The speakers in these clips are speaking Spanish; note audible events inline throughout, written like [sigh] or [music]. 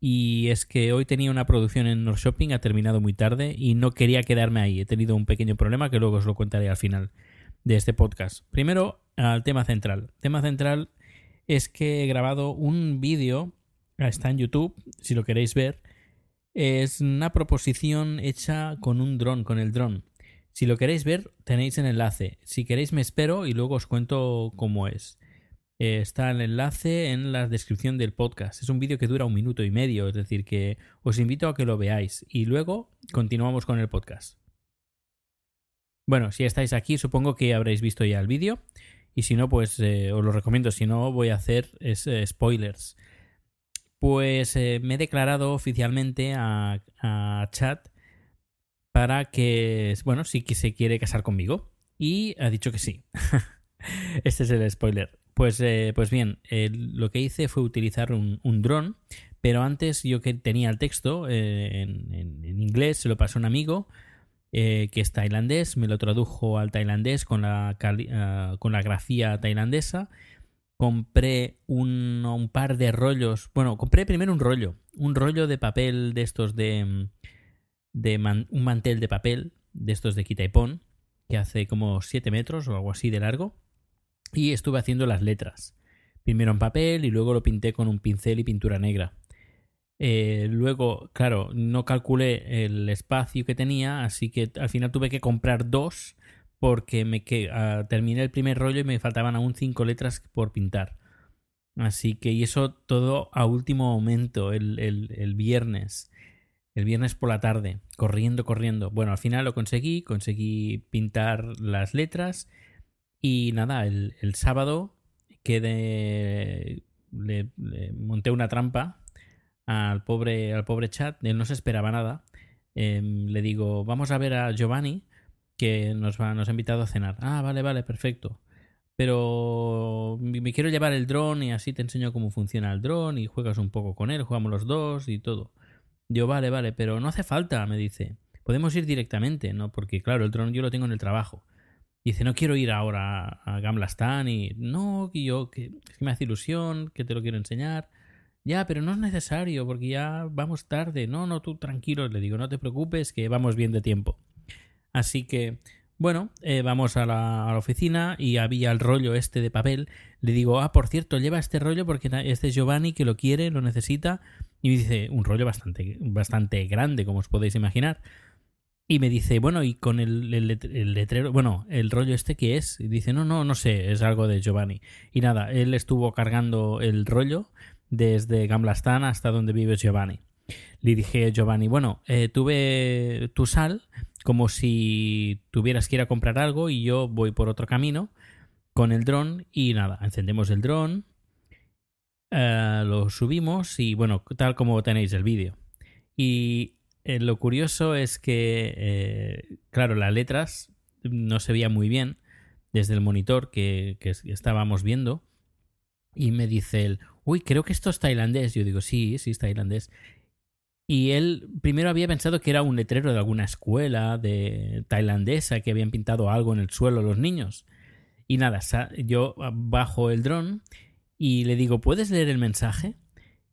y es que hoy tenía una producción en North Shopping, ha terminado muy tarde y no quería quedarme ahí. He tenido un pequeño problema que luego os lo contaré al final de este podcast. Primero, al tema central. El tema central es que he grabado un vídeo, está en YouTube, si lo queréis ver. Es una proposición hecha con un dron, con el dron. Si lo queréis ver, tenéis el enlace. Si queréis, me espero y luego os cuento cómo es. Eh, está el enlace en la descripción del podcast. Es un vídeo que dura un minuto y medio, es decir, que os invito a que lo veáis y luego continuamos con el podcast. Bueno, si estáis aquí, supongo que habréis visto ya el vídeo y si no, pues eh, os lo recomiendo. Si no, voy a hacer eh, spoilers. Pues me he declarado oficialmente a, a Chat para que, bueno, sí que se quiere casar conmigo. Y ha dicho que sí. [laughs] este es el spoiler. Pues, eh, pues bien, eh, lo que hice fue utilizar un, un dron, pero antes yo que tenía el texto eh, en, en- inglés, se lo pasó un amigo eh, que es tailandés, me lo tradujo al tailandés con la, ah, con la grafía tailandesa. Compré un, un par de rollos, bueno, compré primero un rollo, un rollo de papel de estos de, de un mantel de papel de estos de quita y pon, que hace como 7 metros o algo así de largo y estuve haciendo las letras. Primero en papel y luego lo pinté con un pincel y pintura negra. Eh, luego, claro, no calculé el espacio que tenía, así que al final tuve que comprar dos porque me que, ah, terminé el primer rollo y me faltaban aún cinco letras por pintar. Así que, y eso todo a último momento, el, el- el viernes. El viernes por la tarde, corriendo, corriendo. Bueno, al final lo conseguí, conseguí pintar las letras y nada, el, el sábado quedé, le, le monté una trampa al pobre, al pobre chat, él no se esperaba nada. Em, le digo, vamos a ver a Giovanni, que nos, va, nos ha invitado a cenar. Ah, vale, vale, perfecto. Pero me me quiero llevar el dron y así te enseño cómo funciona el dron y juegas un poco con él, jugamos los dos y todo. Yo, vale, vale, pero no hace falta, me dice. Podemos ir directamente, ¿no? Porque claro, el dron yo lo tengo en el trabajo. Dice, no quiero ir ahora a, Gamlastan y no, que yo, que, me hace ilusión, que te lo quiero enseñar. Ya, pero no es necesario porque ya vamos tarde. No, no, tú tranquilo, le digo, no te preocupes, que vamos bien de tiempo. Así que, bueno, eh, vamos a la, a la oficina y había el rollo este de papel. Le digo, ah, por cierto, lleva este rollo porque este es Giovanni que lo quiere, lo necesita. Y dice, un rollo bastante, bastante grande, como os podéis imaginar. Y me dice, bueno, y con el, el let- el letrero, bueno, el rollo este que es. Y dice, no, no, no sé, es algo de Giovanni. Y nada, él estuvo cargando el rollo desde Gamblastan hasta donde vive Giovanni. Le dije a Giovanni, bueno, eh, tuve tu sal como si tuvieras que ir a comprar algo y yo voy por otro camino con el dron y nada, encendemos el dron, eh, lo subimos y bueno, tal como tenéis el vídeo. Y eh, lo curioso es que, eh, claro, las letras no se veía muy bien desde el monitor que, estábamos viendo. Y me dice él, uy, creo que esto es tailandés. Yo digo, sí, sí es tailandés. Y él primero había pensado que era un letrero de alguna escuela de tailandesa que habían pintado algo en el suelo los niños. Y nada, yo bajo el dron y le digo, ¿puedes leer el mensaje?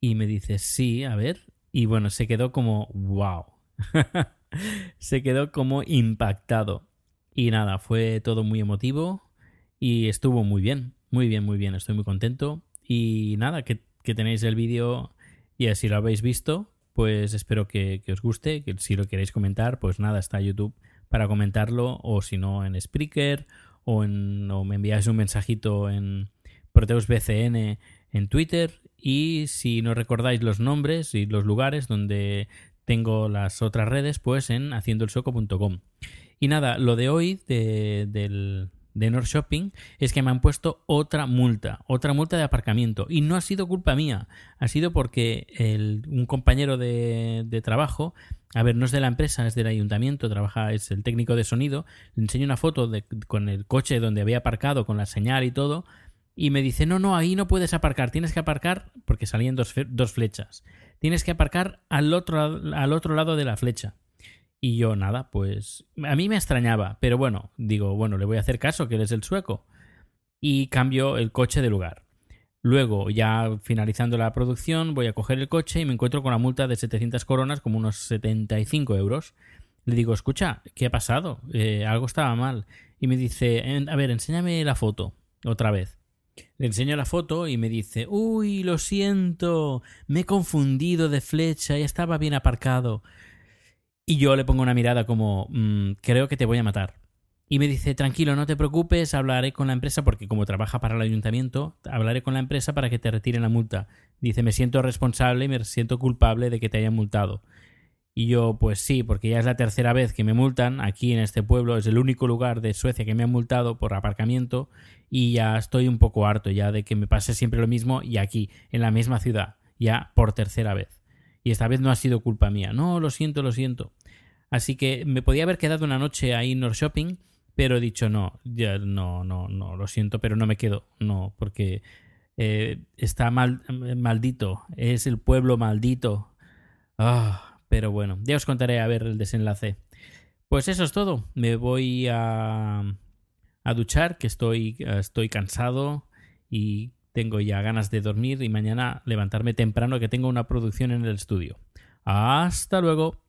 Y me dice, sí, a ver. Y bueno, se quedó como, wow. [laughs] se quedó como impactado. Y nada, fue todo muy emotivo y estuvo muy bien, muy bien, muy bien. Estoy muy contento. Y nada, que, que tenéis el vídeo y así lo habéis visto, pues espero que, os guste, que si lo queréis comentar, pues nada, está YouTube para comentarlo, o si no en Spreaker, o, en, o me enviáis un mensajito en Proteus BCN en Twitter, y si no recordáis los nombres y los lugares donde tengo las otras redes, pues en haciendoelsoco.com. Y nada, lo de hoy del, de North Shopping es que me han puesto otra multa, otra multa de aparcamiento. Y no ha sido culpa mía, ha sido porque un compañero de, trabajo, a ver, no es de la empresa, es del ayuntamiento, trabaja, es el técnico de sonido, le enseño una foto de, con el coche donde había aparcado, con la señal y todo, y me dice, no, no, ahí no puedes aparcar, tienes que aparcar, porque salían dos, dos flechas, tienes que aparcar al otro, al otro lado de la flecha. Y yo, nada, pues a mí me extrañaba, pero bueno, digo, bueno, le voy a hacer caso, que eres el sueco. Y cambio el coche de lugar. Luego, ya finalizando la producción, voy a coger el coche y me encuentro con la multa de 700 coronas, como unos 75 euros. Le digo, escucha, ¿qué ha pasado? Eh, algo estaba mal. Y me dice, a ver, enséñame la foto, otra vez. Le enseño la foto y me dice, uy, lo siento, me he confundido de flecha y estaba bien aparcado. Y yo le pongo una mirada como, mm, creo que te voy a matar. Y me dice, tranquilo, no te preocupes, hablaré con la empresa, porque como trabaja para el ayuntamiento, hablaré con la empresa para que te retiren la multa. Dice, me siento responsable y me siento culpable de que te hayan multado. Y yo, pues sí, porque ya es la tercera vez que me multan aquí en este pueblo, es el único lugar de Suecia que me han multado por aparcamiento y ya estoy un poco harto ya de que me pase siempre lo mismo y aquí, en la misma ciudad, ya por tercera vez. Y esta vez no ha sido culpa mía. No, lo siento, lo siento. Así que me podía haber quedado una noche ahí en North Shopping, pero he dicho no, ya no, no, no, lo siento, pero no me quedo. No, porque eh, está mal, maldito. Es el pueblo maldito. Ah, pero bueno, ya os contaré a ver el desenlace. Pues eso es todo. Me voy a, a duchar, que estoy, estoy cansado y tengo ya ganas de dormir y mañana levantarme temprano que tengo una producción en el estudio. Hasta luego.